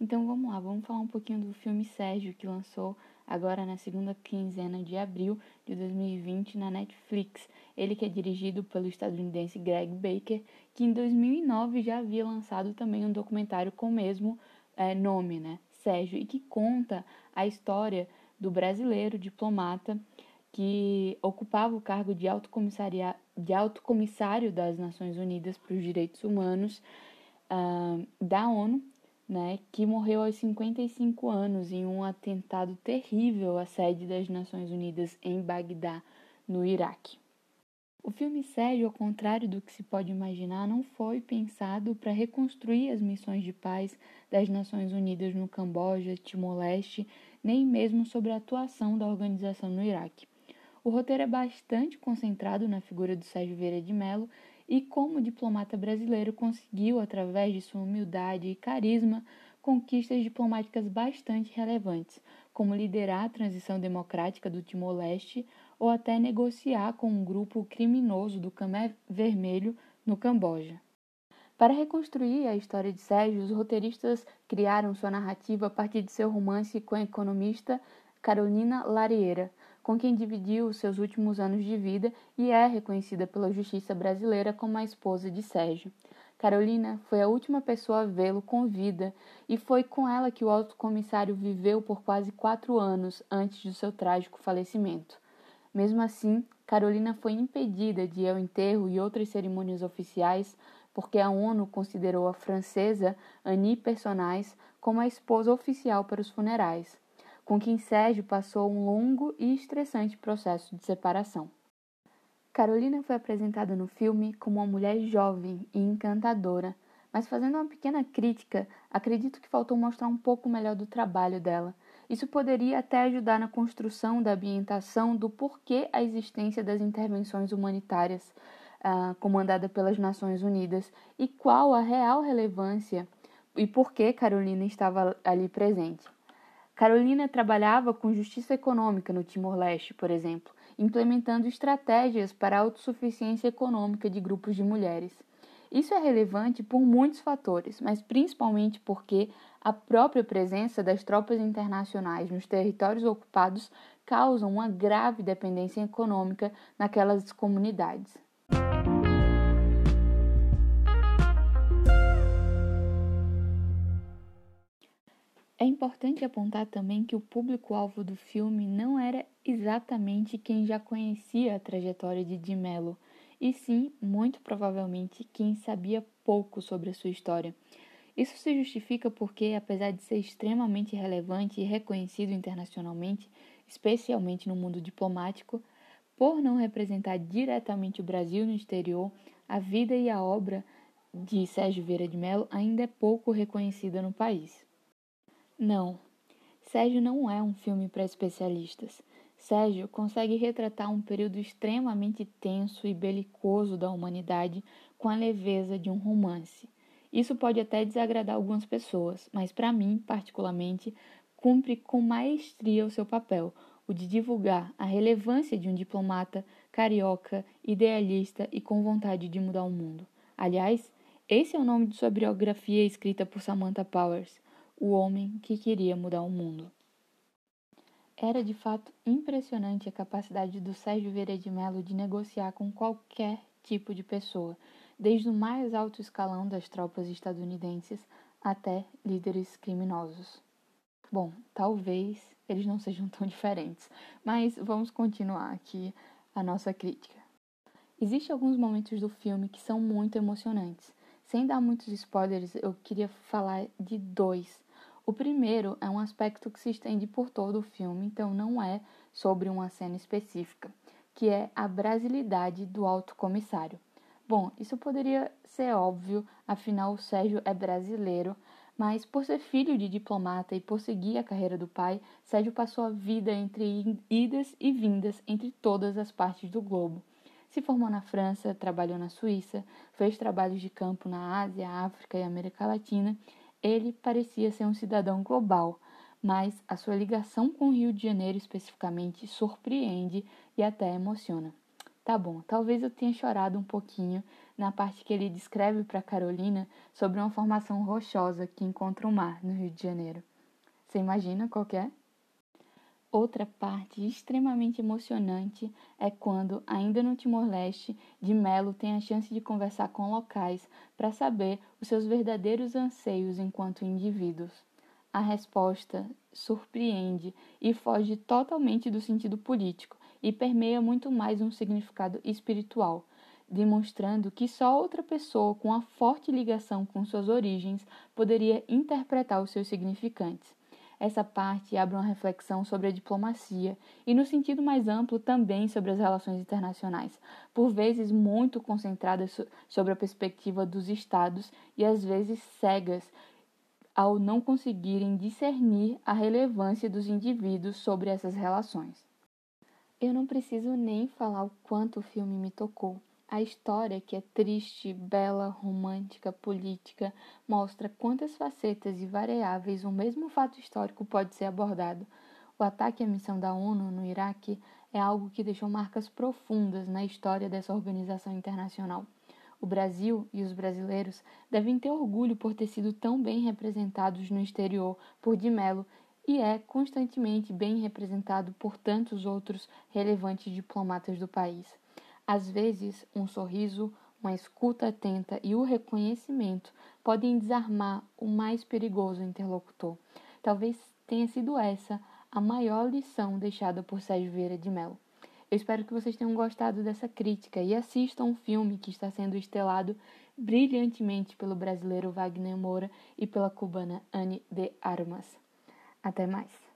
Então vamos lá, vamos falar um pouquinho do filme Sérgio, que lançou agora na segunda quinzena de abril de 2020 na Netflix. Ele que é dirigido pelo estadunidense Greg Baker, que em 2009 já havia lançado também um documentário com o mesmo é, nome, né, Sérgio, e que conta a história do brasileiro diplomata que ocupava o cargo de, de alto comissário das Nações Unidas para os Direitos Humanos uh, da ONU né, que morreu aos 55 anos em um atentado terrível à sede das Nações Unidas em Bagdá, no Iraque. O filme Sérgio, ao contrário do que se pode imaginar, não foi pensado para reconstruir as missões de paz das Nações Unidas no Camboja, Timor-Leste, nem mesmo sobre a atuação da organização no Iraque. O roteiro é bastante concentrado na figura do Sérgio Vieira de Mello e como o diplomata brasileiro conseguiu, através de sua humildade e carisma, conquistas diplomáticas bastante relevantes, como liderar a transição democrática do Timor-Leste ou até negociar com um grupo criminoso do Khmer Vermelho no Camboja. Para reconstruir a história de Sérgio, os roteiristas criaram sua narrativa a partir de seu romance com a economista Carolina Larieira, com quem dividiu seus últimos anos de vida e é reconhecida pela justiça brasileira como a esposa de Sérgio. Carolina foi a última pessoa a vê-lo com vida e foi com ela que o alto comissário viveu por quase quatro anos antes do seu trágico falecimento. Mesmo assim, Carolina foi impedida de ir ao enterro e outras cerimônias oficiais porque a ONU considerou a francesa Annie Personnais como a esposa oficial para os funerais com quem Sérgio passou um longo e estressante processo de separação. Carolina foi apresentada no filme como uma mulher jovem e encantadora, mas fazendo uma pequena crítica, acredito que faltou mostrar um pouco melhor do trabalho dela. Isso poderia até ajudar na construção da ambientação do porquê a existência das intervenções humanitárias uh, comandada pelas Nações Unidas e qual a real relevância e por que Carolina estava ali presente. Carolina trabalhava com justiça econômica no Timor-Leste, por exemplo, implementando estratégias para a autossuficiência econômica de grupos de mulheres. Isso é relevante por muitos fatores, mas principalmente porque a própria presença das tropas internacionais nos territórios ocupados causa uma grave dependência econômica naquelas comunidades. É importante apontar também que o público-alvo do filme não era exatamente quem já conhecia a trajetória de Di Mello, e sim, muito provavelmente, quem sabia pouco sobre a sua história. Isso se justifica porque, apesar de ser extremamente relevante e reconhecido internacionalmente, especialmente no mundo diplomático, por não representar diretamente o Brasil no exterior, a vida e a obra de Sérgio Vieira de Mello ainda é pouco reconhecida no país. Não, Sérgio não é um filme para especialistas. Sérgio consegue retratar um período extremamente tenso e belicoso da humanidade com a leveza de um romance. Isso pode até desagradar algumas pessoas, mas para mim, particularmente, cumpre com maestria o seu papel, o de divulgar a relevância de um diplomata carioca, idealista e com vontade de mudar o mundo. Aliás, esse é o nome de sua biografia escrita por Samantha Powers o homem que queria mudar o mundo. Era de fato impressionante a capacidade do Sérgio Vieira de Mello de negociar com qualquer tipo de pessoa, desde o mais alto escalão das tropas estadunidenses até líderes criminosos. Bom, talvez eles não sejam tão diferentes, mas vamos continuar aqui a nossa crítica. Existem alguns momentos do filme que são muito emocionantes. Sem dar muitos spoilers, eu queria falar de dois o primeiro é um aspecto que se estende por todo o filme, então não é sobre uma cena específica, que é a brasilidade do alto comissário. Bom, isso poderia ser óbvio, afinal o Sérgio é brasileiro, mas por ser filho de diplomata e por seguir a carreira do pai, Sérgio passou a vida entre idas e vindas entre todas as partes do globo. Se formou na França, trabalhou na Suíça, fez trabalhos de campo na Ásia, África e América Latina ele parecia ser um cidadão global, mas a sua ligação com o Rio de Janeiro especificamente surpreende e até emociona. Tá bom, talvez eu tenha chorado um pouquinho na parte que ele descreve para Carolina sobre uma formação rochosa que encontra o mar no Rio de Janeiro. Você imagina qual é? Outra parte extremamente emocionante é quando, ainda no Timor-Leste, de Melo tem a chance de conversar com locais para saber os seus verdadeiros anseios enquanto indivíduos. A resposta surpreende e foge totalmente do sentido político e permeia muito mais um significado espiritual, demonstrando que só outra pessoa com uma forte ligação com suas origens poderia interpretar os seus significantes. Essa parte abre uma reflexão sobre a diplomacia e, no sentido mais amplo, também sobre as relações internacionais, por vezes muito concentradas sobre a perspectiva dos Estados e às vezes cegas ao não conseguirem discernir a relevância dos indivíduos sobre essas relações. Eu não preciso nem falar o quanto o filme me tocou. A história, que é triste, bela, romântica, política, mostra quantas facetas e variáveis um mesmo fato histórico pode ser abordado. O ataque à missão da ONU no Iraque é algo que deixou marcas profundas na história dessa organização internacional. O Brasil e os brasileiros devem ter orgulho por ter sido tão bem representados no exterior por Di Mello e é constantemente bem representado por tantos outros relevantes diplomatas do país. Às vezes, um sorriso, uma escuta atenta e o reconhecimento podem desarmar o mais perigoso interlocutor. Talvez tenha sido essa a maior lição deixada por Sérgio Vieira de Mello. Eu espero que vocês tenham gostado dessa crítica e assistam um filme que está sendo estelado brilhantemente pelo brasileiro Wagner Moura e pela cubana Anne de Armas. Até mais!